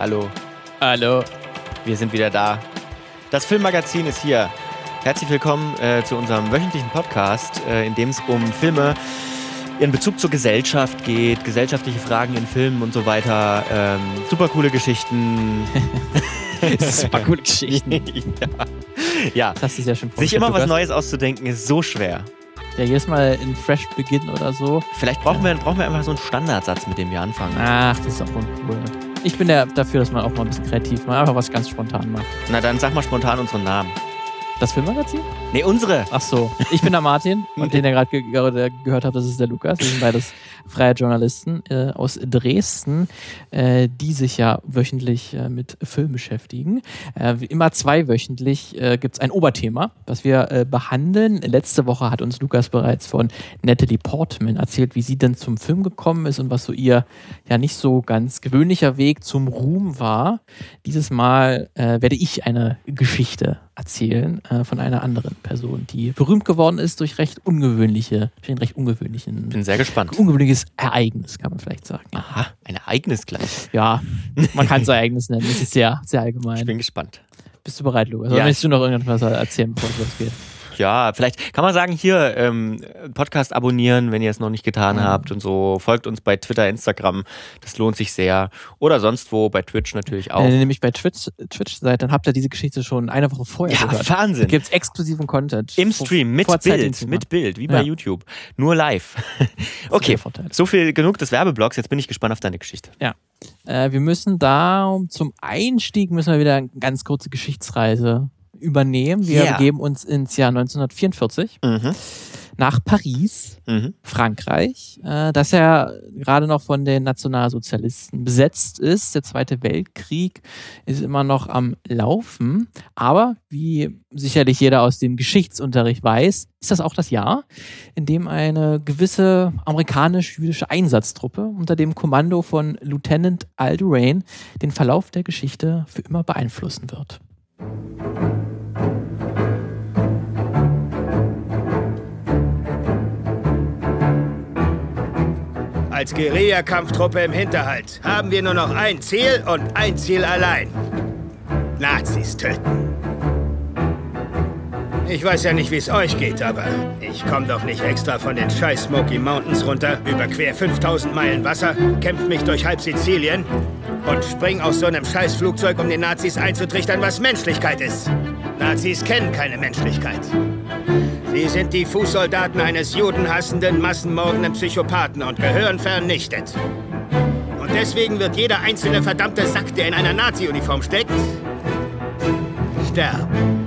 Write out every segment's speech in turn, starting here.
Hallo, Hallo. wir sind wieder da. Das Filmmagazin ist hier. Herzlich willkommen äh, zu unserem wöchentlichen Podcast, äh, in dem es um Filme in Bezug zur Gesellschaft geht, gesellschaftliche Fragen in Filmen und so weiter. Ähm, super coole Geschichten. Super coole Geschichten. ja. ja. Das du ja schon Sich immer was. Neues auszudenken ist so schwer. Ja, jedes Mal in Fresh Beginn oder so. Vielleicht brauchen wir, brauchen wir einfach so einen Standardsatz, mit dem wir anfangen. Ach, das ist auch uncool. Ich bin ja dafür, dass man auch mal ein bisschen kreativ mal einfach was ganz spontan macht. Na dann sag mal spontan unseren Namen. Das Filmmagazin? Nee, unsere. Ach so. Ich bin der Martin und den ihr gerade ge gehört habt, das ist der Lukas. Wir sind beides freie Journalisten äh, aus Dresden, äh, die sich ja wöchentlich äh, mit Film beschäftigen. Äh, immer zweiwöchentlich äh, gibt es ein Oberthema, das wir äh, behandeln. Letzte Woche hat uns Lukas bereits von Natalie Portman erzählt, wie sie denn zum Film gekommen ist und was so ihr ja nicht so ganz gewöhnlicher Weg zum Ruhm war. Dieses Mal äh, werde ich eine Geschichte erzählen äh, von einer anderen Person, die berühmt geworden ist durch recht ungewöhnliche, durch einen recht ungewöhnlichen, Bin sehr gespannt. ungewöhnliches Ereignis, kann man vielleicht sagen. Aha, ein Ereignis gleich. Ja, man kann es Ereignis nennen. Das ist sehr, sehr Ich allgemein. bin gespannt. Bist du bereit, Lukas? Ja, Oder möchtest du noch irgendwas erzählen, bevor es losgeht? Ja, vielleicht kann man sagen, hier ähm, Podcast abonnieren, wenn ihr es noch nicht getan Mhm. habt und so. Folgt uns bei Twitter, Instagram, das lohnt sich sehr. Oder sonst wo, bei Twitch natürlich auch. Wenn ihr nämlich bei Twitch, Twitch seid, dann habt ihr diese Geschichte schon eine Woche vorher ja, gehört. Wahnsinn. Gibt es exklusiven Content. Im Stream, mit Bild, mit Bild, wie bei Ja. YouTube. Nur live. okay, so viel genug des Werbeblocks. Jetzt bin ich gespannt auf deine Geschichte. Äh, wir müssen da um- zum Einstieg müssen wir wieder eine ganz kurze Geschichtsreise übernehmen. Wir Ja. begeben uns ins Jahr 1944 Mhm. nach Paris, Mhm. Frankreich, äh, das ja gerade noch von den Nationalsozialisten besetzt ist. Der Zweite Weltkrieg ist immer noch am Laufen. Aber wie sicherlich jeder aus dem Geschichtsunterricht weiß, ist das auch das Jahr, in dem eine gewisse amerikanisch-jüdische Einsatztruppe unter dem Kommando von Lieutenant Al Durain den Verlauf der Geschichte für immer beeinflussen wird. Als Guerillakampftruppe im Hinterhalt haben wir nur noch ein Ziel und ein Ziel allein. Nazis töten. Ich weiß ja nicht, wie es euch geht, aber ich komme doch nicht extra von den scheiß Smoky Mountains runter, überquer 5000 Meilen Wasser, kämpf mich durch halb Sizilien und spring aus so einem scheiß Flugzeug, um den Nazis einzutrichtern, was Menschlichkeit ist. Nazis kennen keine Menschlichkeit. Sie sind die Fußsoldaten eines judenhassenden, massenmordenden Psychopathen und gehören vernichtet. Und deswegen wird jeder einzelne verdammte Sack, der in einer Nazi-Uniform steckt, sterben.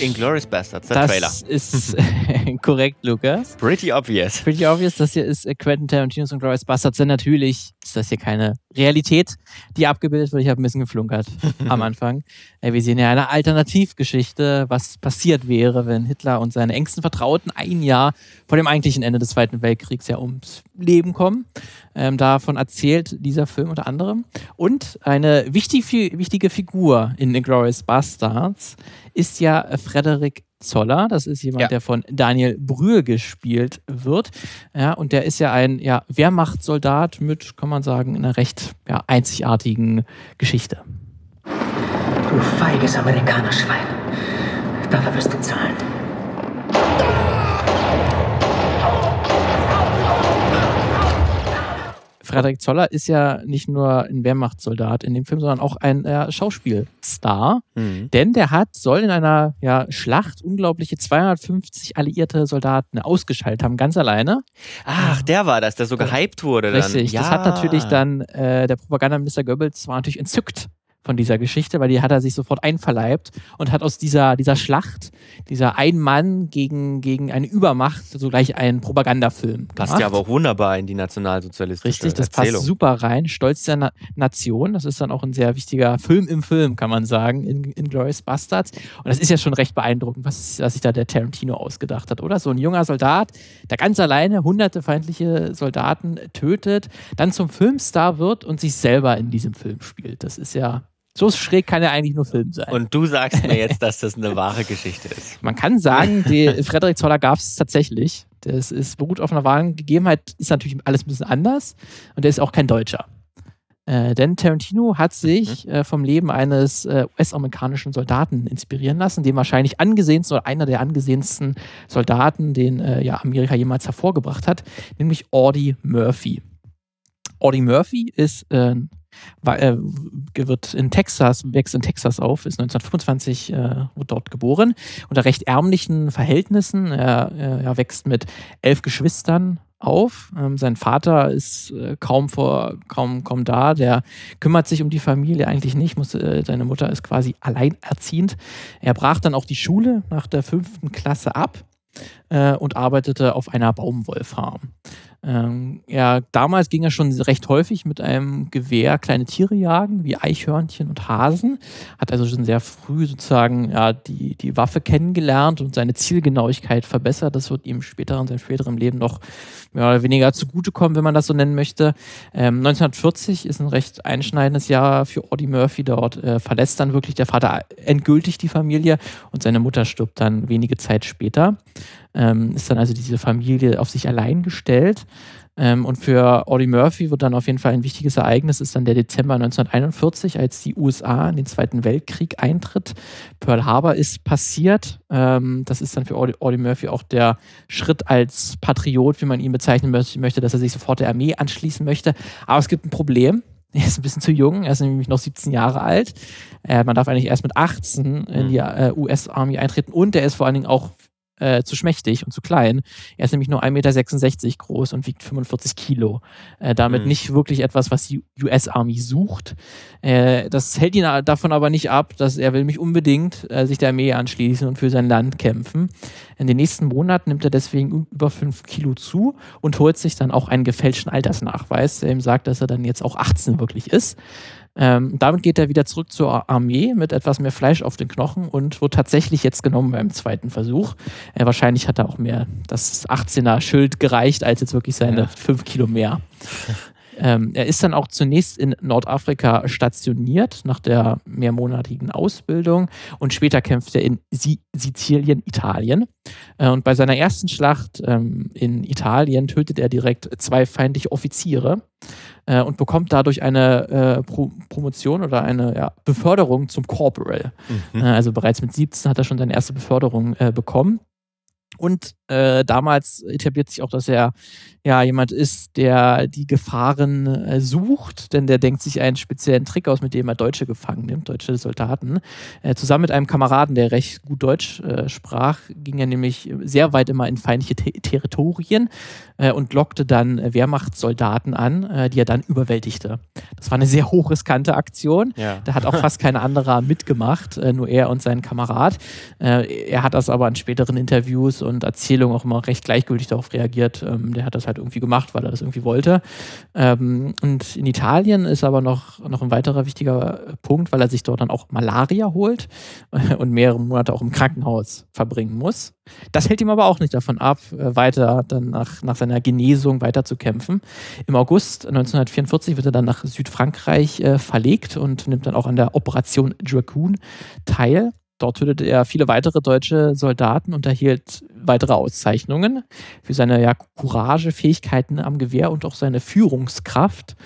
Inglourious Bastards, der das Trailer. ist korrekt, Lukas. Pretty obvious. Pretty obvious, das hier ist äh, Quentin Tarantinos und Glorious Bastards. Denn natürlich ist das hier keine Realität, die abgebildet wird. Ich habe ein bisschen geflunkert am Anfang. Wir sehen ja eine Alternativgeschichte, was passiert wäre, wenn Hitler und seine engsten Vertrauten ein Jahr vor dem eigentlichen Ende des Zweiten Weltkriegs ja ums Leben kommen. Ähm, davon erzählt dieser Film unter anderem. Und eine wichtig, wichtige Figur in Inglourious Bastards ist ja Frederik Zoller. Das ist jemand, Ja. der von Daniel Brühl gespielt wird. Ja, und der ist ja ein ja, Wehrmachtssoldat mit, kann man sagen, einer recht ja, einzigartigen Geschichte. Du feiges Amerikanerschwein. Dafür wirst du zahlen. Frederik Zoller ist ja nicht nur ein Wehrmachtssoldat in dem Film, sondern auch ein äh, Schauspielstar. Mhm. Denn der hat, soll in einer ja, Schlacht unglaubliche 250 alliierte Soldaten ausgeschaltet haben, ganz alleine. Ach, der war das, der so gehypt wurde dann. Richtig, ja. das hat natürlich dann äh, der Propagandaminister Goebbels war natürlich entzückt von dieser Geschichte, weil die hat er sich sofort einverleibt und hat aus dieser, dieser Schlacht, dieser ein Mann gegen, gegen eine Übermacht, sogleich einen Propagandafilm Passt gemacht. ja aber auch wunderbar in die nationalsozialistische Richtig, das Erzählung. passt super rein. Stolz der Na Nation, das ist dann auch ein sehr wichtiger Film im Film, kann man sagen, in, in Glorious Bastards. Und das ist ja schon recht beeindruckend, was, was sich da der Tarantino ausgedacht hat, oder? So ein junger Soldat, der ganz alleine hunderte feindliche Soldaten tötet, dann zum Filmstar wird und sich selber in diesem Film spielt. Das ist ja So schräg kann er eigentlich nur Film sein. Und du sagst mir jetzt, dass das eine wahre Geschichte ist. Man kann sagen, die Frederik Zoller gab es tatsächlich. Das ist beruht auf einer wahren Gegebenheit, ist natürlich alles ein bisschen anders und der ist auch kein Deutscher. Äh, denn Tarantino hat sich mhm. äh, vom Leben eines äh, US-amerikanischen Soldaten inspirieren lassen, dem wahrscheinlich angesehensten oder einer der angesehensten Soldaten, den äh, ja Amerika jemals hervorgebracht hat, nämlich Audie Murphy. Audie Murphy ist äh, äh, wird in Texas, wächst in Texas auf, ist 1925 äh, dort geboren, unter recht ärmlichen Verhältnissen. Er, er wächst mit elf Geschwistern auf. Ähm, sein Vater ist äh, kaum vor, kaum, kaum da. Der kümmert sich um die Familie eigentlich nicht. Muss, äh, seine Mutter ist quasi alleinerziehend. Er brach dann auch die Schule nach der fünften Klasse ab äh, und arbeitete auf einer Baumwollfarm. Ähm, ja, damals ging er schon recht häufig mit einem Gewehr kleine Tiere jagen, wie Eichhörnchen und Hasen. Hat also schon sehr früh sozusagen ja, die, die Waffe kennengelernt und seine Zielgenauigkeit verbessert. Das wird ihm später in seinem späteren Leben noch mehr oder weniger zugutekommen, wenn man das so nennen möchte. Ähm, 1940 ist ein recht einschneidendes Jahr für Audie Murphy. Dort äh, verlässt dann wirklich der Vater endgültig die Familie und seine Mutter stirbt dann wenige Zeit später ähm, ist dann also diese Familie auf sich allein gestellt. Ähm, und für Audie Murphy wird dann auf jeden Fall ein wichtiges Ereignis, ist dann der Dezember 1941, als die USA in den Zweiten Weltkrieg eintritt. Pearl Harbor ist passiert. Ähm, das ist dann für Audie, Audie Murphy auch der Schritt als Patriot, wie man ihn bezeichnen möchte, dass er sich sofort der Armee anschließen möchte. Aber es gibt ein Problem. Er ist ein bisschen zu jung, er ist nämlich noch 17 Jahre alt. Äh, man darf eigentlich erst mit 18 in die äh, US-Army eintreten und er ist vor allen Dingen auch äh, zu schmächtig und zu klein. Er ist nämlich nur 1,66 Meter groß und wiegt 45 Kilo. Äh, damit mhm. nicht wirklich etwas, was die US Army sucht. Äh, das hält ihn davon aber nicht ab, dass er will mich unbedingt äh, sich der Armee anschließen und für sein Land kämpfen. In den nächsten Monaten nimmt er deswegen über 5 Kilo zu und holt sich dann auch einen gefälschten Altersnachweis, der ihm sagt, dass er dann jetzt auch 18 wirklich ist. Ähm, damit geht er wieder zurück zur Armee mit etwas mehr Fleisch auf den Knochen und wird tatsächlich jetzt genommen beim zweiten Versuch. Äh, wahrscheinlich hat er auch mehr das 18er Schild gereicht, als jetzt wirklich seine ja. 5 Kilo mehr. Ähm, er ist dann auch zunächst in Nordafrika stationiert nach der mehrmonatigen Ausbildung und später kämpft er in si Sizilien, Italien. Äh, und bei seiner ersten Schlacht ähm, in Italien tötet er direkt zwei feindliche Offiziere äh, und bekommt dadurch eine äh, Pro Promotion oder eine ja, Beförderung zum Corporal. Mhm. Äh, also bereits mit 17 hat er schon seine erste Beförderung äh, bekommen. Und äh, damals etabliert sich auch, dass er ja jemand ist, der die Gefahren äh, sucht, denn der denkt sich einen speziellen Trick aus, mit dem er Deutsche gefangen nimmt, deutsche Soldaten. Äh, zusammen mit einem Kameraden, der recht gut Deutsch äh, sprach, ging er nämlich sehr weit immer in feindliche Te Territorien äh, und lockte dann Wehrmachtssoldaten an, äh, die er dann überwältigte. Das war eine sehr hochriskante Aktion. Ja. Da hat auch fast kein anderer mitgemacht, nur er und sein Kamerad. er hat das aber in späteren Interviews und Erzählungen auch immer recht gleichgültig darauf reagiert. Ähm, der hat das halt irgendwie gemacht, weil er das irgendwie wollte. Ähm, und in Italien ist aber noch, noch ein weiterer wichtiger Punkt, weil er sich dort dann auch Malaria holt und mehrere Monate auch im Krankenhaus verbringen muss. Das hält ihm aber auch nicht davon ab, äh, weiter dann nach, nach seiner Genesung weiter zu kämpfen. Im August 1944 wird er dann nach Südfrankreich äh, verlegt und nimmt dann auch an der Operation Dragoon teil. Dort tötete er viele weitere deutsche Soldaten und erhielt weitere Auszeichnungen für seine ja, Courage, Fähigkeiten am Gewehr und auch seine Führungskraft.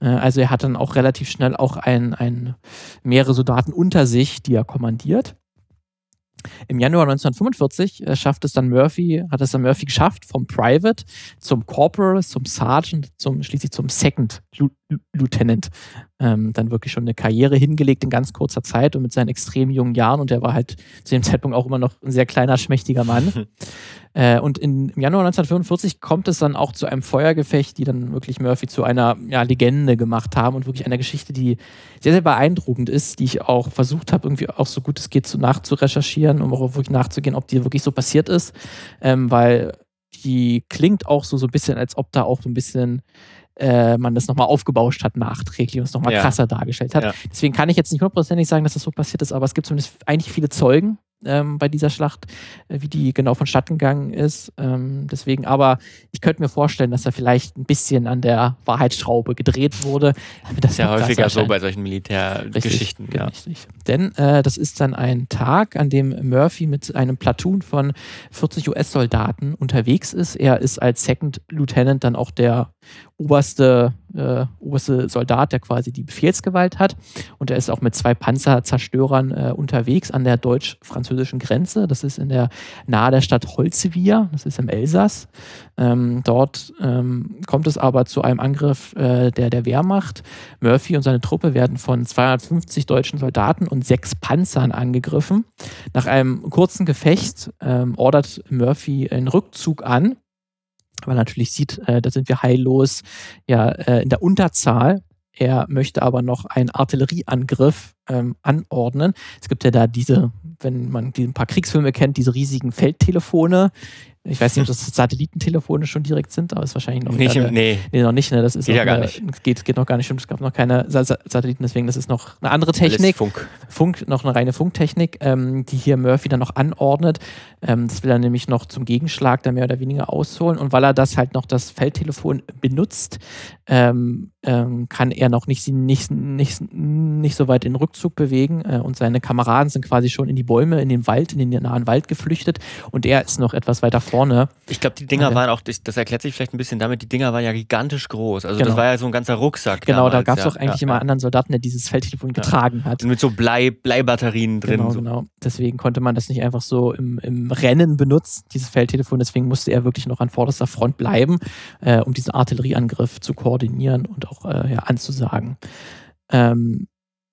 Äh, also er hat dann auch relativ schnell auch ein, ein mehrere Soldaten unter sich, die er kommandiert. Im Januar 1945 äh, schafft es dann Murphy, hat es dann Murphy geschafft, vom Private zum Corporal, zum Sergeant, zum, schließlich zum Second Lieutenant. Ähm, dann wirklich schon eine Karriere hingelegt in ganz kurzer Zeit und mit seinen extrem jungen Jahren. Und er war halt zu dem Zeitpunkt auch immer noch ein sehr kleiner, schmächtiger Mann. Äh, und in, im Januar 1945 kommt es dann auch zu einem Feuergefecht, die dann wirklich Murphy zu einer ja, Legende gemacht haben und wirklich einer Geschichte, die sehr, sehr beeindruckend ist, die ich auch versucht habe, irgendwie auch so gut es geht so nachzurecherchieren, um auch wirklich nachzugehen, ob die wirklich so passiert ist. Ähm, weil die klingt auch so, so ein bisschen, als ob da auch so ein bisschen äh, man das nochmal aufgebauscht hat nachträglich und es nochmal ja. krasser dargestellt hat. Ja. Deswegen kann ich jetzt nicht hundertprozentig sagen, dass das so passiert ist, aber es gibt zumindest eigentlich viele Zeugen, ähm, bei dieser Schlacht, äh, wie die genau vonstatten gegangen ist. Ähm, deswegen, aber ich könnte mir vorstellen, dass da vielleicht ein bisschen an der Wahrheitsschraube gedreht wurde. Das ist ja häufiger so bei solchen Militärgeschichten. Ja. Richtig. Denn äh, das ist dann ein Tag, an dem Murphy mit einem Platoon von 40 US-Soldaten unterwegs ist. Er ist als Second Lieutenant dann auch der oberste, äh, oberste Soldat, der quasi die Befehlsgewalt hat. Und er ist auch mit zwei Panzerzerstörern äh, unterwegs an der deutsch-französischen Grenze. Das ist in der nahe der Stadt Holzevir, das ist im Elsass. Ähm, dort ähm, kommt es aber zu einem Angriff äh, der, der Wehrmacht. Murphy und seine Truppe werden von 250 deutschen Soldaten und sechs Panzern angegriffen. Nach einem kurzen Gefecht ähm, ordert Murphy einen Rückzug an weil er natürlich sieht, äh, da sind wir heillos ja äh, in der Unterzahl. Er möchte aber noch einen Artillerieangriff ähm, anordnen. Es gibt ja da diese, wenn man die ein paar Kriegsfilme kennt, diese riesigen Feldtelefone, ich weiß nicht, ob das Satellitentelefone schon direkt sind, aber ist wahrscheinlich noch nicht. Gerade, nee. nee, noch nicht. Ne? Das ist geht ja gar nicht. Geht, geht noch gar nicht. Stimmt, es gab noch keine Sa Satelliten, deswegen das ist noch eine andere Technik. Alles Funk. Funk, noch eine reine Funktechnik, ähm, die hier Murphy dann noch anordnet. Ähm, das will er nämlich noch zum Gegenschlag da mehr oder weniger ausholen. Und weil er das halt noch das Feldtelefon benutzt, ähm, ähm, kann er noch nicht, nicht, nicht, nicht so weit in den Rückzug bewegen. Äh, und seine Kameraden sind quasi schon in die Bäume, in den Wald, in den nahen Wald geflüchtet. Und er ist noch etwas weiter vorne vorne. Ich glaube, die Dinger waren auch, das erklärt sich vielleicht ein bisschen damit, die Dinger waren ja gigantisch groß. Also genau. das war ja so ein ganzer Rucksack. Genau, damals, da gab es ja. auch eigentlich ja, immer ja. anderen Soldaten, der dieses Feldtelefon getragen hat. Und mit so Blei, Bleibatterien drin. Genau, so. genau. Deswegen konnte man das nicht einfach so im, im Rennen benutzen, dieses Feldtelefon. Deswegen musste er wirklich noch an vorderster Front bleiben, äh, um diesen Artillerieangriff zu koordinieren und auch äh, ja, anzusagen. Ähm,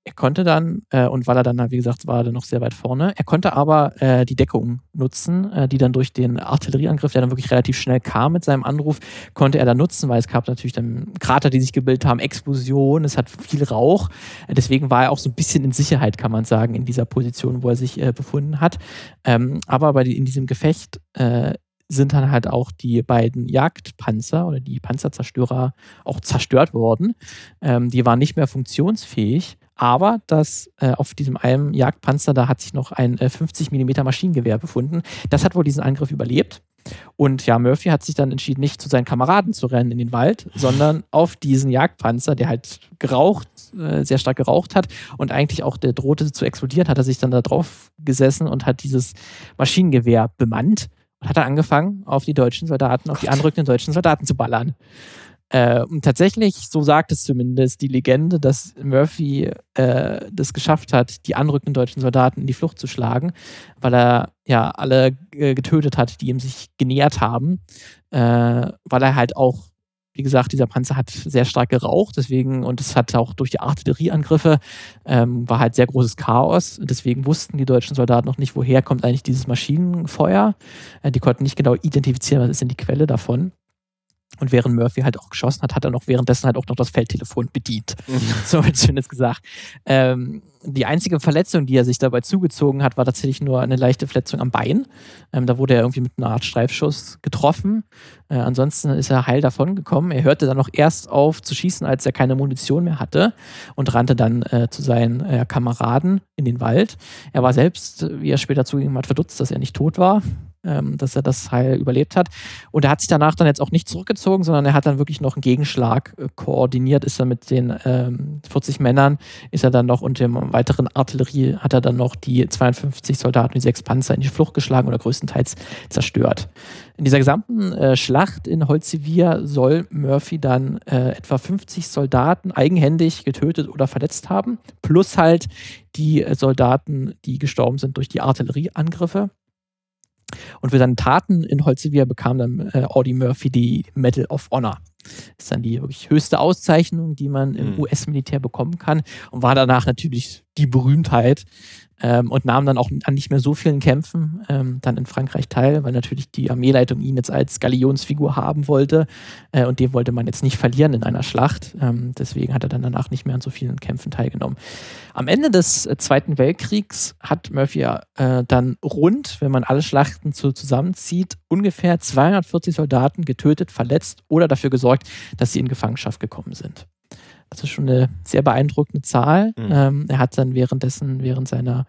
er konnte dann, äh, und weil er dann, wie gesagt, war er noch sehr weit vorne, er konnte aber äh, die Deckung nutzen, äh, die dann durch den Artillerieangriff, der dann wirklich relativ schnell kam mit seinem Anruf, konnte er dann nutzen, weil es gab natürlich dann Krater, die sich gebildet haben, Explosionen, es hat viel Rauch. Deswegen war er auch so ein bisschen in Sicherheit, kann man sagen, in dieser Position, wo er sich äh, befunden hat. Ähm, aber bei, in diesem Gefecht äh, sind dann halt auch die beiden Jagdpanzer oder die Panzerzerstörer auch zerstört worden. Ähm, die waren nicht mehr funktionsfähig. Aber das äh, auf diesem einen Jagdpanzer, da hat sich noch ein äh, 50 mm Maschinengewehr befunden. Das hat wohl diesen Angriff überlebt. Und ja, Murphy hat sich dann entschieden, nicht zu seinen Kameraden zu rennen in den Wald, sondern auf diesen Jagdpanzer, der halt geraucht, äh, sehr stark geraucht hat und eigentlich auch der drohte zu explodieren, hat er sich dann da drauf gesessen und hat dieses Maschinengewehr bemannt und hat er angefangen, auf die deutschen Soldaten, auf die anrückenden deutschen Soldaten zu ballern. Äh, und tatsächlich, so sagt es zumindest die Legende, dass Murphy äh, das geschafft hat, die anrückenden deutschen Soldaten in die Flucht zu schlagen, weil er ja alle getötet hat, die ihm sich genähert haben, äh, weil er halt auch wie gesagt, dieser Panzer hat sehr stark geraucht, deswegen, und es hat auch durch die Artillerieangriffe, ähm, war halt sehr großes Chaos. Deswegen wussten die deutschen Soldaten noch nicht, woher kommt eigentlich dieses Maschinenfeuer. Äh, die konnten nicht genau identifizieren, was ist denn die Quelle davon. Und während Murphy halt auch geschossen hat, hat er noch währenddessen halt auch noch das Feldtelefon bedient. Mhm. So wird zumindest gesagt. Ähm, die einzige Verletzung, die er sich dabei zugezogen hat, war tatsächlich nur eine leichte Verletzung am Bein. Ähm, da wurde er irgendwie mit einer Art Streifschuss getroffen. Äh, ansonsten ist er heil davon gekommen. Er hörte dann noch erst auf zu schießen, als er keine Munition mehr hatte und rannte dann äh, zu seinen äh, Kameraden in den Wald. Er war selbst, wie er später zugegeben hat, verdutzt, dass er nicht tot war ähm, dass er das heil überlebt hat. Und er hat sich danach dann jetzt auch nicht zurückgezogen, sondern er hat dann wirklich noch einen Gegenschlag äh, koordiniert, ist er mit den ähm, 40 Männern, ist er dann noch und dem weiteren Artillerie hat er dann noch die 52 Soldaten, die sechs Panzer in die Flucht geschlagen oder größtenteils zerstört. In dieser gesamten äh, Schlacht in Holzivir soll Murphy dann äh, etwa 50 Soldaten eigenhändig getötet oder verletzt haben, plus halt die äh, Soldaten, die gestorben sind durch die Artillerieangriffe. Und für seine Taten in Holzevia bekam dann äh, Audie Murphy die Medal of Honor. Das ist dann die wirklich höchste Auszeichnung, die man im mhm. US-Militär bekommen kann und war danach natürlich die Berühmtheit ähm, und nahm dann auch an nicht mehr so vielen Kämpfen ähm, dann in Frankreich teil, weil natürlich die Armeeleitung ihn jetzt als Galionsfigur haben wollte äh, und den wollte man jetzt nicht verlieren in einer Schlacht. Ähm, deswegen hat er dann danach nicht mehr an so vielen Kämpfen teilgenommen. Am Ende des äh, Zweiten Weltkriegs hat Murphy äh, dann rund, wenn man alle Schlachten so zusammenzieht, ungefähr 240 Soldaten getötet, verletzt oder dafür gesorgt, dass sie in Gefangenschaft gekommen sind. Das ist schon eine sehr beeindruckende Zahl. Mhm. Ähm, er hat dann währenddessen, während seiner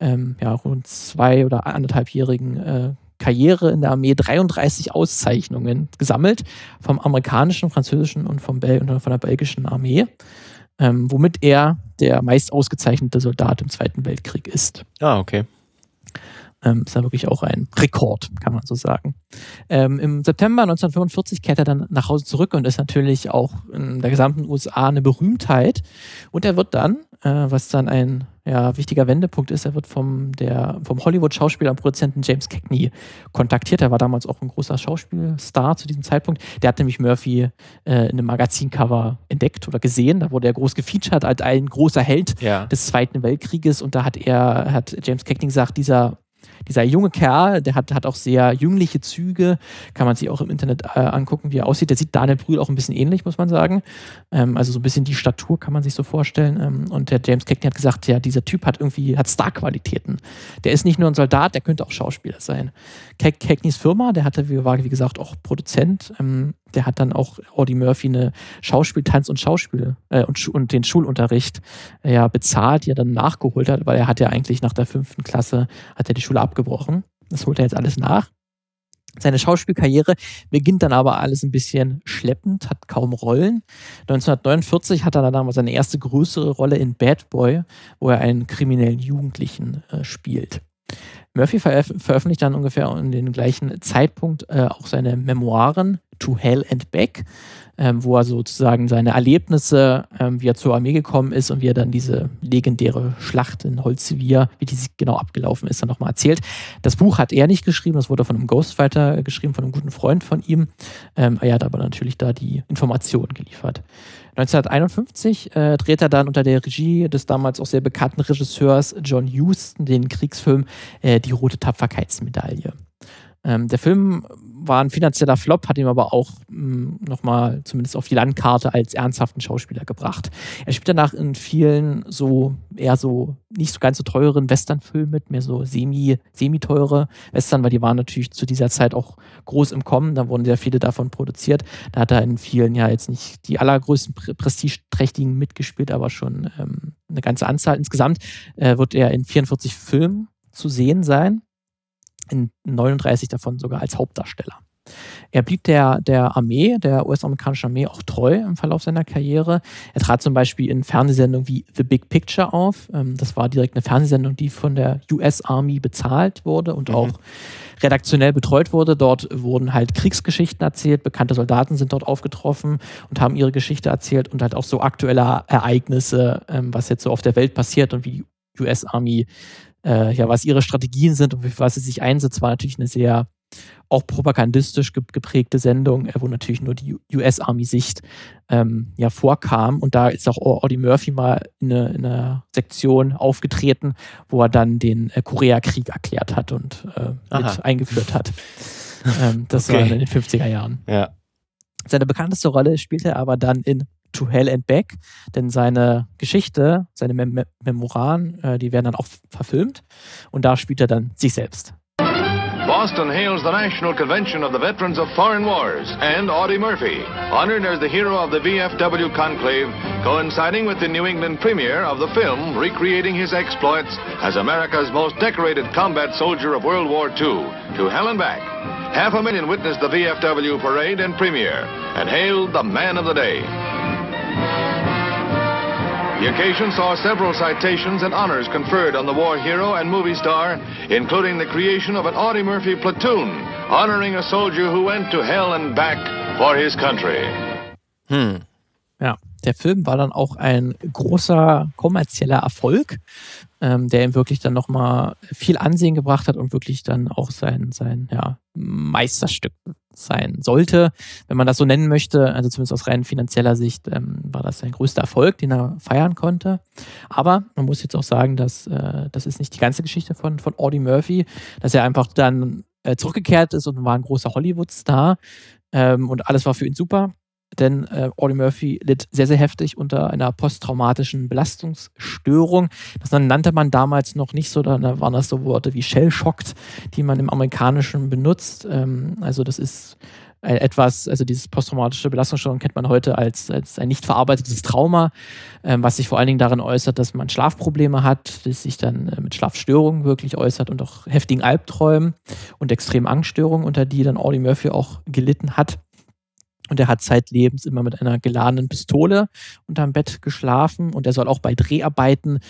ähm, ja, rund zwei oder anderthalbjährigen äh, Karriere in der Armee 33 Auszeichnungen gesammelt vom amerikanischen, französischen und vom Bel und von der belgischen Armee, ähm, womit er der meist ausgezeichnete Soldat im Zweiten Weltkrieg ist. Ah, okay. Ähm, ist ja wirklich auch ein Rekord, kann man so sagen. Ähm, Im September 1945 kehrt er dann nach Hause zurück und ist natürlich auch in der gesamten USA eine Berühmtheit. Und er wird dann, äh, was dann ein ja, wichtiger Wendepunkt ist, er wird vom, der, vom Hollywood-Schauspieler und Produzenten James Cagney kontaktiert. Er war damals auch ein großer Schauspielstar zu diesem Zeitpunkt. Der hat nämlich Murphy äh, in einem Magazincover entdeckt oder gesehen. Da wurde er groß gefeatured als ein großer Held Ja. des Zweiten Weltkrieges. Und da hat er, hat James Cagney gesagt, dieser dieser junge Kerl, der hat, hat auch sehr jüngliche Züge, kann man sich auch im Internet äh, angucken, wie er aussieht. Der sieht Daniel Brühl auch ein bisschen ähnlich, muss man sagen. Ähm, also so ein bisschen die Statur kann man sich so vorstellen. Ähm, und der James Cagney hat gesagt, ja, dieser Typ hat irgendwie, hat Star-Qualitäten. Der ist nicht nur ein Soldat, der könnte auch Schauspieler sein. Cag- Cagneys Firma, der hatte, war wie gesagt auch Produzent, ähm, der hat dann auch Audie Murphy eine Schauspiel-, Tanz- und Schauspiel äh, und, und den Schulunterricht äh, ja bezahlt, die er dann nachgeholt hat, weil er hat ja eigentlich nach der fünften Klasse hat er die Schule abgebrochen. Das holt er jetzt alles nach. Seine Schauspielkarriere beginnt dann aber alles ein bisschen schleppend, hat kaum Rollen. 1949 hat er dann aber seine erste größere Rolle in Bad Boy, wo er einen kriminellen Jugendlichen äh, spielt. Murphy veröf veröffentlicht dann ungefähr in den gleichen Zeitpunkt äh, auch seine Memoiren To Hell and Back, ähm, wo er sozusagen seine Erlebnisse, ähm, wie er zur Armee gekommen ist und wie er dann diese legendäre Schlacht in Holzwier, wie die genau abgelaufen ist, dann nochmal erzählt. Das Buch hat er nicht geschrieben, das wurde von einem Ghostwriter geschrieben, von einem guten Freund von ihm. Ähm, er hat aber natürlich da die Informationen geliefert. 1951 äh, dreht er dann unter der Regie des damals auch sehr bekannten Regisseurs John Huston den Kriegsfilm äh, Die Rote Tapferkeitsmedaille. Ähm, der Film war ein finanzieller Flop, hat ihm aber auch nochmal zumindest auf die Landkarte als ernsthaften Schauspieler gebracht. Er spielt danach in vielen so eher so nicht so ganz so teuren Westernfilmen mit, mehr so semi, semi-teure Western, weil die waren natürlich zu dieser Zeit auch groß im Kommen, da wurden sehr viele davon produziert. Da hat er in vielen ja jetzt nicht die allergrößten Pre prestigeträchtigen mitgespielt, aber schon ähm, eine ganze Anzahl. Insgesamt äh, wird er in 44 Filmen zu sehen sein in 39 davon sogar als Hauptdarsteller. Er blieb der, der Armee, der US-amerikanischen Armee auch treu im Verlauf seiner Karriere. Er trat zum Beispiel in Fernsehsendungen wie The Big Picture auf. Ähm, Das war direkt eine Fernsehsendung, die von der US Army bezahlt wurde und auch redaktionell betreut wurde. Dort wurden halt Kriegsgeschichten erzählt, bekannte Soldaten sind dort aufgetroffen und haben ihre Geschichte erzählt und halt auch so aktuelle Ereignisse, ähm, was jetzt so auf der Welt passiert und wie die US Army äh, ja, was ihre Strategien sind und für was sie sich einsetzt, war natürlich eine sehr auch propagandistisch ge geprägte Sendung, äh, wo natürlich nur die US-Army-Sicht ähm, ja vorkam. Und da ist auch Audie Murphy mal in, eine, in einer Sektion aufgetreten, wo er dann den äh, Koreakrieg erklärt hat und äh, Aha. mit eingeführt hat. ähm, das Okay. war in den 50er Jahren. Ja. Seine bekannteste Rolle spielte er aber dann in To Hell and Back, denn seine Geschichte, seine Mem Mem Memoiren, äh, die werden dann auch verfilmt und da spielt er dann sich selbst. Boston hails the National Convention of the Veterans of Foreign Wars and Audie Murphy, honored as the hero of the VFW conclave, coinciding with the New England premiere of the film recreating his exploits as America's most decorated combat soldier of World War II, To Hell and Back. Half a million witnessed the VFW parade and premiere and hailed the man of the day. The occasion saw several citations and honors conferred on the war hero and movie star, including the creation of an Audie Murphy platoon, honoring a soldier who went to hell and back for his country. Hm. Ja, der Film war dann auch ein großer kommerzieller Erfolg, ähm, der ihm wirklich dann nochmal viel Ansehen gebracht hat und wirklich dann auch sein, sein ja, Meisterstück sein sollte, wenn man das so nennen möchte. Also zumindest aus rein finanzieller Sicht ähm, war das sein größter Erfolg, den er feiern konnte. Aber man muss jetzt auch sagen, dass äh, das ist nicht die ganze Geschichte von, von Audie Murphy, dass er einfach dann äh, zurückgekehrt ist und war ein großer Hollywood-Star ähm, und alles war für ihn super denn äh, Audie Murphy litt sehr, sehr heftig unter einer posttraumatischen Belastungsstörung. Das nannte man damals noch nicht so, da waren das so Worte wie Shell-Shocked, die man im Amerikanischen benutzt. Ähm, also das ist äh, etwas, also dieses posttraumatische Belastungsstörung kennt man heute als, als ein nicht verarbeitetes Trauma, ähm, was sich vor allen Dingen darin äußert, dass man Schlafprobleme hat, das sich dann äh, mit Schlafstörungen wirklich äußert und auch heftigen Albträumen und extremen Angststörungen, unter die dann Audie Murphy auch gelitten hat. Und er hat zeitlebens immer mit einer geladenen Pistole unterm Bett geschlafen und er soll auch bei Dreharbeiten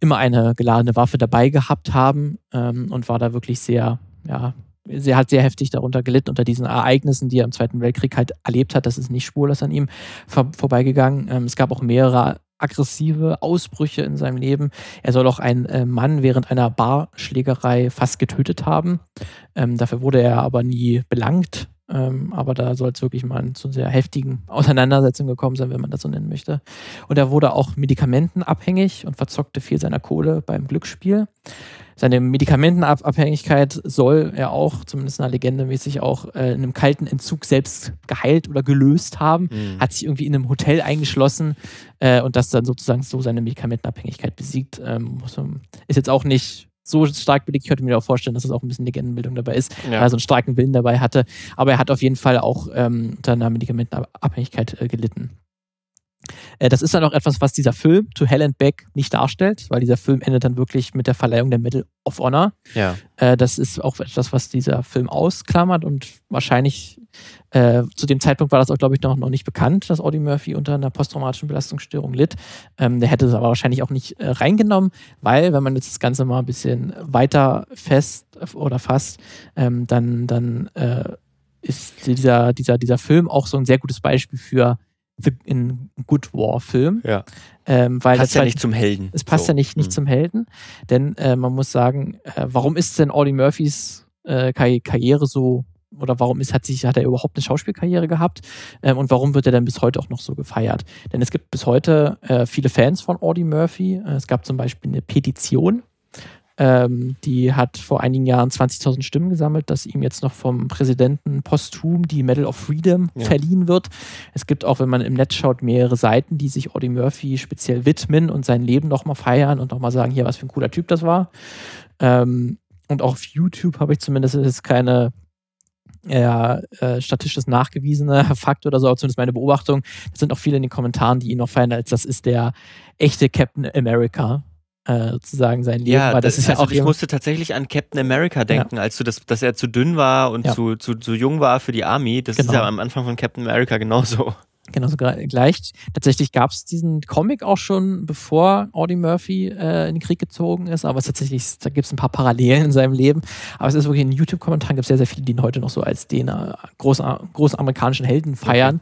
immer eine geladene Waffe dabei gehabt haben ähm, und war da wirklich sehr, ja, sie hat sehr heftig darunter gelitten, unter diesen Ereignissen, die er im Zweiten Weltkrieg halt erlebt hat. Das ist nicht spurlos an ihm vor, vorbeigegangen. Ähm, es gab auch mehrere aggressive Ausbrüche in seinem Leben. Er soll auch einen äh, Mann während einer Barschlägerei fast getötet haben. Ähm, dafür wurde er aber nie belangt. Ähm, aber da soll es wirklich mal zu sehr heftigen Auseinandersetzungen gekommen sein, wenn man das so nennen möchte. Und er wurde auch medikamentenabhängig und verzockte viel seiner Kohle beim Glücksspiel. Seine Medikamentenabhängigkeit soll er auch, zumindest in einer Legende mäßig, auch äh, in einem kalten Entzug selbst geheilt oder gelöst haben. Mhm. Hat sich irgendwie in einem Hotel eingeschlossen äh, und das dann sozusagen so seine Medikamentenabhängigkeit besiegt. Ähm, ist jetzt auch nicht so stark belegt. Ich könnte mir auch vorstellen, dass es auch ein bisschen Legendenbildung dabei ist, ja. weil er so einen starken Willen dabei hatte. Aber er hat auf jeden Fall auch ähm, unter einer Medikamentenabhängigkeit äh, gelitten. Äh, das ist dann auch etwas, was dieser Film To Hell and Back nicht darstellt, weil dieser Film endet dann wirklich mit der Verleihung der Medal of Honor. Ja. Äh, das ist auch etwas, was dieser Film ausklammert und wahrscheinlich äh, zu dem Zeitpunkt war das auch, glaube ich, noch, noch nicht bekannt, dass Audie Murphy unter einer posttraumatischen Belastungsstörung litt. Ähm, der hätte es aber wahrscheinlich auch nicht äh, reingenommen, weil, wenn man jetzt das Ganze mal ein bisschen weiter fest oder fasst, ähm, dann, dann äh, ist dieser, dieser, dieser Film auch so ein sehr gutes Beispiel für in Good War Film. Ja. Ähm, weil passt ja halt, nicht zum Helden. Es passt so. ja nicht, nicht mhm. zum Helden, denn äh, man muss sagen, äh, warum ist denn Audie Murphys äh, Karriere so oder warum ist, hat, sich, hat er überhaupt eine Schauspielkarriere gehabt ähm, und warum wird er dann bis heute auch noch so gefeiert? Denn es gibt bis heute äh, viele Fans von Audie Murphy. Äh, es gab zum Beispiel eine Petition, ähm, die hat vor einigen Jahren 20.000 Stimmen gesammelt, dass ihm jetzt noch vom Präsidenten posthum die Medal of Freedom ja. verliehen wird. Es gibt auch, wenn man im Netz schaut, mehrere Seiten, die sich Audie Murphy speziell widmen und sein Leben nochmal feiern und nochmal sagen, hier, was für ein cooler Typ das war. Ähm, und auch auf YouTube habe ich zumindest jetzt keine ja, äh, statistisch nachgewiesene Fakt oder so, aber zumindest meine Beobachtung. Es sind auch viele in den Kommentaren, die ihn noch feiern, als das ist der echte Captain America äh, sozusagen sein Leben. Ja, das, das ist also ja auch. Ich musste tatsächlich an Captain America denken, ja. als du das, dass er zu dünn war und ja. zu, zu, zu jung war für die Army. Das genau. ist ja am Anfang von Captain America genauso. Genauso gleich. Tatsächlich gab es diesen Comic auch schon, bevor Audie Murphy äh, in den Krieg gezogen ist, aber es tatsächlich, da gibt es ein paar Parallelen in seinem Leben. Aber es ist wirklich in YouTube-Kommentaren gibt es sehr, sehr viele, die ihn heute noch so als den äh, großen, großen amerikanischen Helden feiern.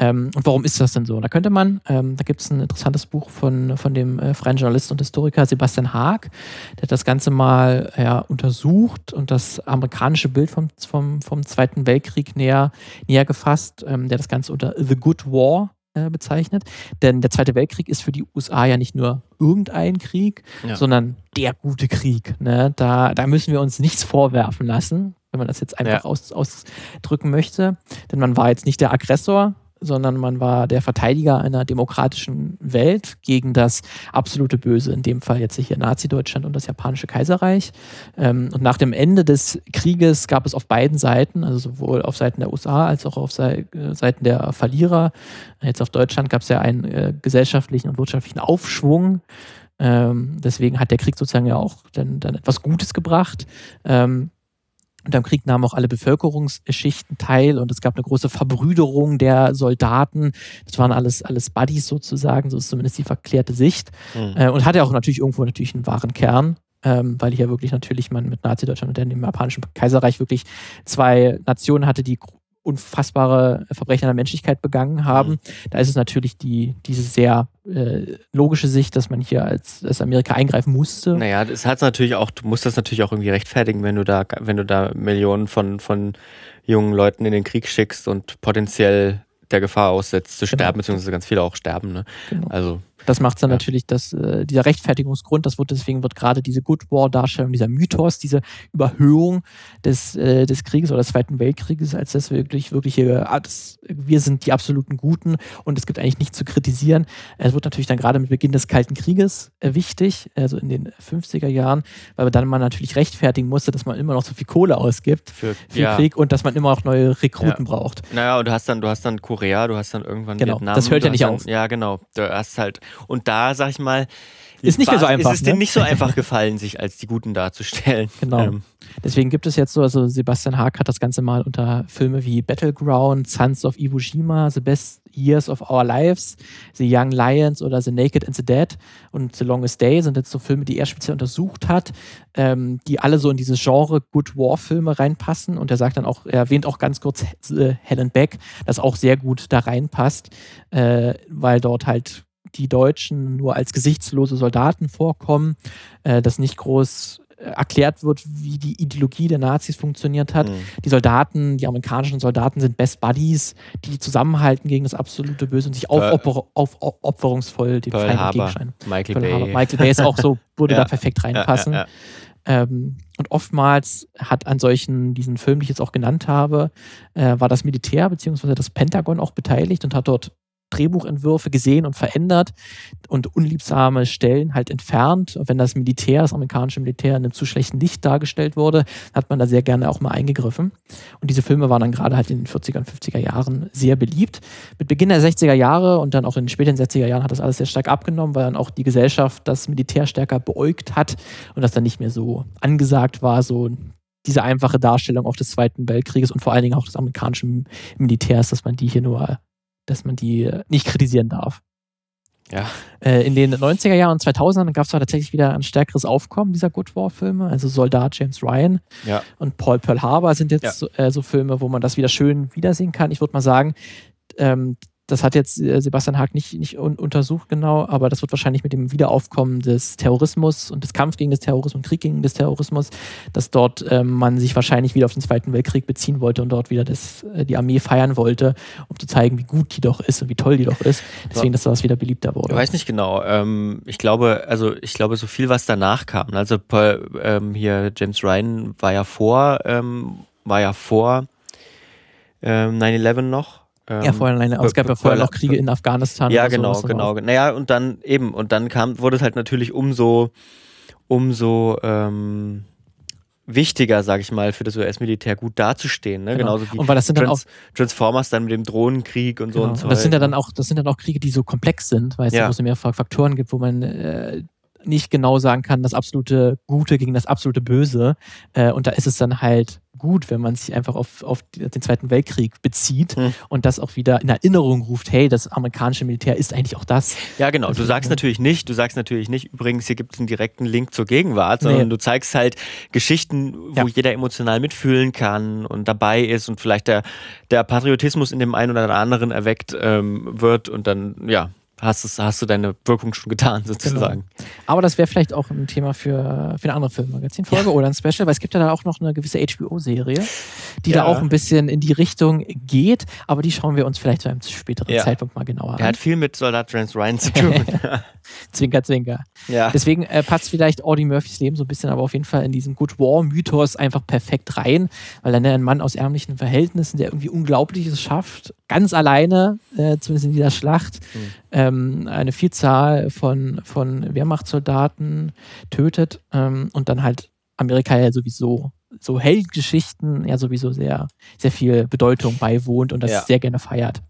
Ähm, und warum ist das denn so? Da könnte man, ähm, da gibt es ein interessantes Buch von, von dem äh, freien Journalist und Historiker Sebastian Haag, der hat das Ganze mal ja, untersucht und das amerikanische Bild vom, vom, vom Zweiten Weltkrieg näher, näher gefasst, ähm, der das Ganze unter The Good Good War äh, bezeichnet. Denn der Zweite Weltkrieg ist für die USA ja nicht nur irgendein Krieg, ja. sondern der gute Krieg. Ne? Da, da müssen wir uns nichts vorwerfen lassen, wenn man das jetzt einfach ja. aus, ausdrücken möchte. Denn man war jetzt nicht der Aggressor, sondern man war der Verteidiger einer demokratischen Welt gegen das absolute Böse, in dem Fall jetzt hier Nazi-Deutschland und das japanische Kaiserreich. Ähm, und nach dem Ende des Krieges gab es auf beiden Seiten, also sowohl auf Seiten der USA als auch auf äh, Seiten der Verlierer, jetzt auf Deutschland gab es ja einen äh, gesellschaftlichen und wirtschaftlichen Aufschwung. Ähm, deswegen hat der Krieg sozusagen ja auch dann, dann etwas Gutes gebracht. Und am Krieg nahmen auch alle Bevölkerungsschichten teil und es gab eine große Verbrüderung der Soldaten. Das waren alles, alles Buddies sozusagen, so ist zumindest die verklärte Sicht. Mhm. Äh, und hatte auch natürlich irgendwo natürlich einen wahren Kern. Ähm, weil hier wirklich natürlich man mit Nazi-Deutschland und dem japanischen Kaiserreich wirklich zwei Nationen hatte, die unfassbare Verbrechen an der Menschlichkeit begangen haben. Mhm. Da ist es natürlich die, diese sehr äh, logische Sicht, dass man hier als, als Amerika eingreifen musste. Naja, das hat natürlich auch, du musst das natürlich auch irgendwie rechtfertigen, wenn du da, wenn du da Millionen von, von jungen Leuten in den Krieg schickst und potenziell der Gefahr aussetzt, zu genau. sterben, beziehungsweise ganz viele auch sterben. Ne? Genau. Also Das macht dann Ja. natürlich, dass äh, dieser Rechtfertigungsgrund, das wird deswegen wird gerade diese Good War-Darstellung, dieser Mythos, diese Überhöhung des, äh, des Krieges oder des Zweiten Weltkrieges, als das wirklich, wirklich ah, das, wir sind die absoluten Guten und es gibt eigentlich nichts zu kritisieren. Es wird natürlich dann gerade mit Beginn des Kalten Krieges äh, wichtig, also in den 50er Jahren, weil dann man natürlich rechtfertigen musste, dass man immer noch so viel Kohle ausgibt Für, für ja. Krieg und dass man immer noch neue Rekruten Ja. braucht. Naja, und du hast dann, du hast dann Korea, du hast dann irgendwann Genau, Vietnam. das hört ja nicht dann, auf. Ja, genau. Du hast halt, und da sag ich mal, Ist nicht mehr so einfach, Ist es denen ne? nicht so einfach gefallen, sich als die Guten darzustellen. Genau. Ähm, Deswegen gibt es jetzt so, also Sebastian Haag hat das Ganze mal unter Filme wie Battleground, Sons of Iwo Jima, The Best Years of Our Lives, The Young Lions oder The Naked and the Dead und The Longest Day sind jetzt so Filme, die er speziell untersucht hat, ähm, die alle so in dieses Genre Good War Filme reinpassen und er sagt dann auch, er erwähnt auch ganz kurz äh, Helen Beck, das auch sehr gut da reinpasst, äh, weil dort halt die Deutschen nur als gesichtslose Soldaten vorkommen, äh, das nicht groß äh, erklärt wird, wie die Ideologie der Nazis funktioniert hat. mh. Die Soldaten, die amerikanischen Soldaten sind Best Buddies, die zusammenhalten gegen das absolute Böse und sich aufopfer, aufopferungsvoll dem Feind entgegenscheinen. Michael Pearl. Bay. Michael Bay ist auch so, würde Ja. da perfekt reinpassen. Ja, ja, Ähm, und oftmals hat an solchen, diesen Filmen, die ich jetzt auch genannt habe, äh, war das Militär bzw. das Pentagon auch beteiligt und hat dort Drehbuchentwürfe gesehen und verändert und unliebsame Stellen halt entfernt. Und wenn das Militär, das amerikanische Militär in einem zu schlechten Licht dargestellt wurde, hat man da sehr gerne auch mal eingegriffen. Und diese Filme waren dann gerade halt in den 40er und 50er Jahren sehr beliebt. Mit Beginn der 60er Jahre und dann auch in den späten 60er Jahren hat das alles sehr stark abgenommen, weil dann auch die Gesellschaft das Militär stärker beäugt hat und das dann nicht mehr so angesagt war, so diese einfache Darstellung auch des Zweiten Weltkrieges und vor allen Dingen auch des amerikanischen Militärs, dass man die hier nur, dass man die äh, nicht kritisieren darf. Ja. Äh, in den 90er Jahren und 2000ern gab es tatsächlich wieder ein stärkeres Aufkommen dieser Good War-Filme. Also Soldat James Ryan Ja. und Paul Pearl Harbor sind jetzt Ja. so, äh, so Filme, wo man das wieder schön wiedersehen kann. Ich würde mal sagen, ähm, das hat jetzt äh, Sebastian Haag nicht, nicht un untersucht genau, aber das wird wahrscheinlich mit dem Wiederaufkommen des Terrorismus und des Kampf gegen des Terrorismus und Krieg gegen des Terrorismus, dass dort ähm, man sich wahrscheinlich wieder auf den Zweiten Weltkrieg beziehen wollte und dort wieder das, äh, die Armee feiern wollte, um zu zeigen, wie gut die doch ist und wie toll die doch ist. Deswegen, dass das wieder beliebter wurde. Ich weiß nicht genau. Ähm, ich glaube, also ich glaube, so viel, was danach kam. Also Paul, ähm, hier James Ryan war ja vor, ähm, war ja vor ähm, 9/11 noch. Ähm, ja, vorher alleine, aber es gab ja be- vorher noch Kriege in Afghanistan. Ja, genau, sowas genau. noch. Naja, und dann eben, und dann kam, wurde es halt natürlich umso, umso ähm, wichtiger, sag ich mal, für das US-Militär gut dazustehen. Ne? Genau. Genauso wie Und weil das sind dann Trans Transformers dann mit dem Drohnenkrieg und so Genau. und so. Und das sind ja dann auch, das sind dann auch Kriege, die so komplex sind, weil es Ja. ja. so mehrere Faktoren gibt, wo man äh, nicht genau sagen kann, das absolute Gute gegen das absolute Böse. Äh, und da ist es dann halt gut, wenn man sich einfach auf, auf den Zweiten Weltkrieg bezieht Hm. und das auch wieder in Erinnerung ruft, hey, das amerikanische Militär ist eigentlich auch das. Ja, genau. Du Also, sagst ja. natürlich nicht, du sagst natürlich nicht, übrigens, hier gibt es einen direkten Link zur Gegenwart, sondern Nee. du zeigst halt Geschichten, wo Ja. jeder emotional mitfühlen kann und dabei ist und vielleicht der, der Patriotismus in dem einen oder anderen erweckt ähm, wird und dann, ja, hast, es, hast du deine Wirkung schon getan, sozusagen. Aber das wäre vielleicht auch ein Thema für, für eine andere Filmmagazinfolge oder ein Special, weil es gibt ja da auch noch eine gewisse HBO-Serie, die Ja. da auch ein bisschen in die Richtung geht, aber die schauen wir uns vielleicht zu einem späteren Ja. Zeitpunkt mal genauer Er an. hat viel mit Soldat James Ryan zu tun. Zwinker, zwinker. ja. Deswegen äh, passt vielleicht Audie Murphys Leben so ein bisschen, aber auf jeden Fall in diesen Good War-Mythos einfach perfekt rein, weil er ein Mann aus ärmlichen Verhältnissen, der irgendwie Unglaubliches schafft, ganz alleine, äh, zumindest in dieser Schlacht, Mhm. Ähm, eine Vielzahl von, von Wehrmachtssoldaten tötet ähm, und dann halt Amerika ja sowieso so Heldgeschichten ja sowieso sehr, sehr viel Bedeutung beiwohnt und das Ja. sehr gerne feiert.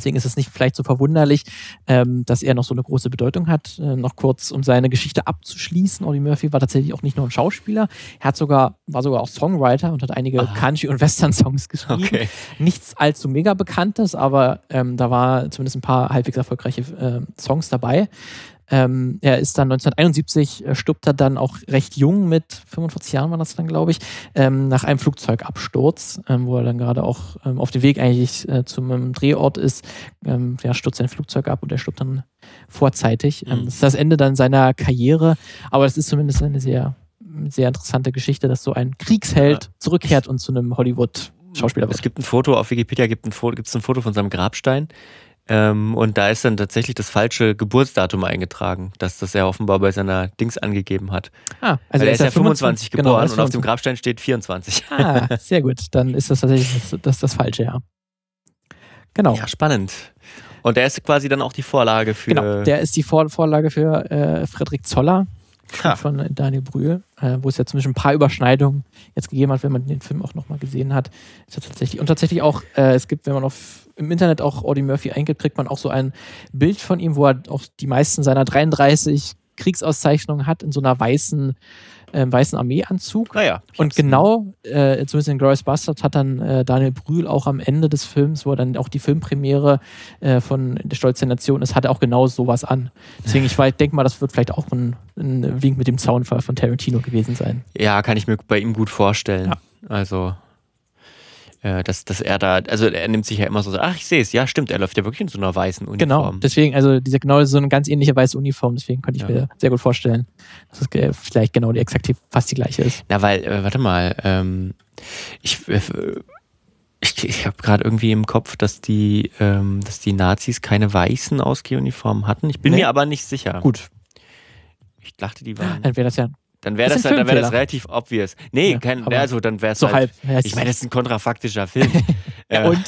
Deswegen ist es nicht vielleicht so verwunderlich, ähm, dass er noch so eine große Bedeutung hat. Äh, noch kurz, um seine Geschichte abzuschließen. Audie Murphy war tatsächlich auch nicht nur ein Schauspieler, er hat sogar, war sogar auch Songwriter und hat einige Aha. Country- und Western-Songs geschrieben. Okay. Nichts allzu mega Bekanntes, aber ähm, da war zumindest ein paar halbwegs erfolgreiche äh, Songs dabei. Ähm, er ist dann 1971, äh, stirbt er dann auch recht jung, mit 45 Jahren war das dann, glaube ich, ähm, nach einem Flugzeugabsturz, ähm, wo er dann gerade auch ähm, auf dem Weg eigentlich äh, zum ähm, Drehort ist. Ähm, ja, stürzt sein Flugzeug ab und er stirbt dann vorzeitig. Ähm, Mhm. das ist das Ende dann seiner Karriere, aber das ist zumindest eine sehr, sehr interessante Geschichte, dass so ein Kriegsheld zurückkehrt und zu einem Hollywood-Schauspieler wird. Es gibt ein Foto, auf Wikipedia gibt ein Foto, ein Foto von seinem Grabstein. Ähm, und da ist dann tatsächlich das falsche Geburtsdatum eingetragen, dass das er offenbar bei seiner Dings angegeben hat. Ah, Also er ist ja 25 genau, geboren ist und auf dem 25. Grabstein steht 24. Ah, sehr gut. Dann ist das tatsächlich das, das, das Falsche, ja. Genau. Ja, spannend. Und der ist quasi dann auch die Vorlage für. Genau, der ist die Vor Vorlage für äh, Frederik Zoller Ha. von Daniel Brühl, äh, wo es ja zumindest ein paar Überschneidungen jetzt gegeben hat, wenn man den Film auch nochmal gesehen hat. Ist ja tatsächlich, und tatsächlich auch, äh, es gibt, wenn man auf, im Internet auch Audie Murphy eingibt, kriegt man auch so ein Bild von ihm, wo er auch die meisten seiner 33 Kriegsauszeichnungen hat, in so einer weißen, äh, weißen Armeeanzug. naja. ich Und genau, äh, zumindest in Glorious Bastards hat dann äh, Daniel Brühl auch am Ende des Films, wo er dann auch die Filmpremiere äh, von Der Stolz der Nation ist, hat er auch genau sowas an. Deswegen, ich denke mal, das wird vielleicht auch ein, ein Wink mit dem Zaunfall von Tarantino gewesen sein. Ja, kann ich mir bei ihm gut vorstellen. Ja. Also, äh, dass, dass er da, also er nimmt sich ja immer so, ach, ich sehe es, ja, stimmt, er läuft ja wirklich in so einer weißen Uniform. Genau, deswegen, also diese genau so eine ganz ähnliche weiße Uniform, deswegen könnte ich Ja. mir sehr gut vorstellen, dass es äh, vielleicht genau die exakt fast die gleiche ist. Na, weil, äh, warte mal, ähm, ich, äh, ich, ich habe gerade irgendwie im Kopf, dass die, ähm, dass die Nazis keine weißen Ausgehuniformen hatten. Ich bin Nee. mir aber nicht sicher. Gut, Ich dachte, die waren. dann wäre das ja Dann wäre das, dann wär das relativ obvious. Nee, Ja, kein, also dann wäre es so halt. halb. Ich meine, das ist ein kontrafaktischer Film. ja, Äh, und?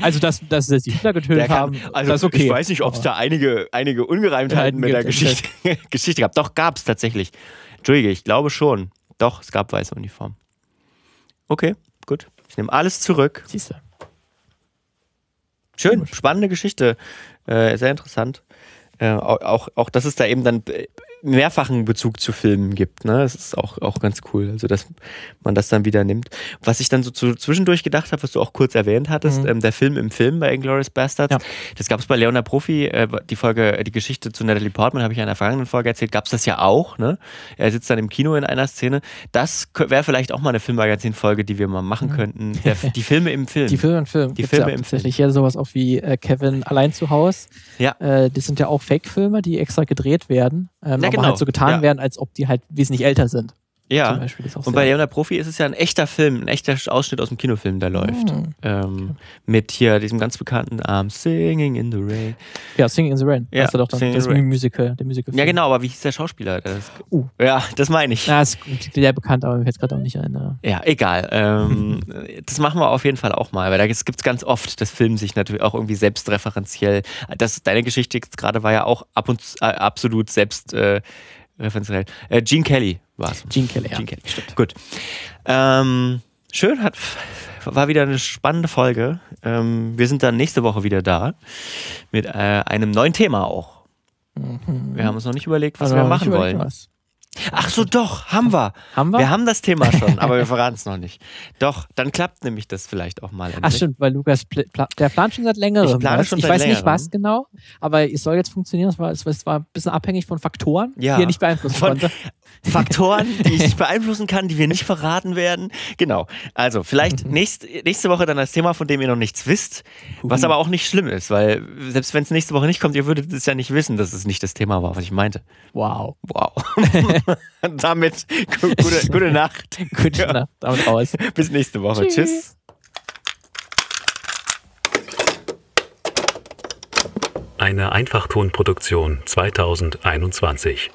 Also, dass, dass sie Hitler getötet kann, haben, also das ist okay. ich weiß nicht, ob es da einige, einige Ungereimtheiten mit der Geschichte, Geschichte gab. Doch, gab es tatsächlich. Entschuldige, ich glaube schon. Doch, es gab weiße Uniformen. Okay, gut. Ich nehme alles zurück. Siehst du. Schön, spannende Geschichte. Äh, sehr interessant. Äh, auch, auch, auch, dass es da eben dann äh, mehrfachen Bezug zu Filmen gibt. Ne? Das ist auch, auch ganz cool. Also, dass man das dann wieder nimmt. Was ich dann so zu, zwischendurch gedacht habe, was du auch kurz erwähnt hattest, Mhm. ähm, der Film im Film bei Inglourious Bastards, Ja. das gab es bei Leonard Profi, äh, die Folge, die Geschichte zu Natalie Portman, habe ich ja in der vergangenen Folge erzählt, gab es das ja auch. Ne? Er sitzt dann im Kino in einer Szene. Das wäre vielleicht auch mal eine Filmmagazin-Folge, die wir mal machen könnten. Der, die Filme im Film. Mhm. Die Filme im Film. Die gibt's Filme ja im tatsächlich hier sowas auch wie äh, Kevin allein zu Haus. Ja. Äh, das sind ja auch Fake-Filme, die extra gedreht werden, ähm, Aber genau. halt so getan Ja. werden, als ob die halt wesentlich älter sind. Ja. Und bei Leonard Profi ist es ja ein echter Film, ein echter Ausschnitt aus dem Kinofilm, der läuft. Mhm. Ähm, mit hier diesem ganz bekannten I'm Singing in the Rain. Ja, Singing in the Rain. Ja, das ist doch dann das. Musical, der Musical. Ja, genau, aber wie hieß der Schauspieler? Das, Uh. Ja, das meine ich. Ja, ist sehr bekannt, aber mir fällt gerade auch nicht ein. Ja, egal. Ähm, das machen wir auf jeden Fall auch mal, weil da gibt es ganz oft, dass Film sich natürlich auch irgendwie selbstreferenziell. Das, deine Geschichte jetzt gerade war ja auch ab und zu, äh, absolut selbst äh, referenziell. Äh, Gene Kelly war es. Gene Kelly, ja. Gene Kelly. Gut. Ähm, schön, hat, war wieder eine spannende Folge. Ähm, wir sind dann nächste Woche wieder da mit äh, einem neuen Thema auch. Wir haben uns noch nicht überlegt, was Also, wir machen wollen. was. Ach so, doch, haben wir. Haben wir? Wir haben das Thema schon, aber wir verraten es noch nicht. Doch, dann klappt nämlich das vielleicht auch mal. Ach endlich. stimmt, weil Lukas, pl pla der plant schon seit längerem. Ich plane schon ich seit weiß nicht längerem. was genau, aber es soll jetzt funktionieren. Es war, es war ein bisschen abhängig von Faktoren, Ja. die er nicht beeinflussen Von- konnte. Faktoren, die ich beeinflussen kann, die wir nicht verraten werden. Genau. Also, vielleicht nächst, nächste Woche dann das Thema, von dem ihr noch nichts wisst, was aber auch nicht schlimm ist, weil selbst wenn es nächste Woche nicht kommt, ihr würdet es ja nicht wissen, dass es nicht das Thema war, was ich meinte. Wow. Wow. Damit gu- gute, gute Nacht. Gut, na, damit raus. Bis nächste Woche. Tschüss. Tschüss. Eine Einfachtonproduktion 2021.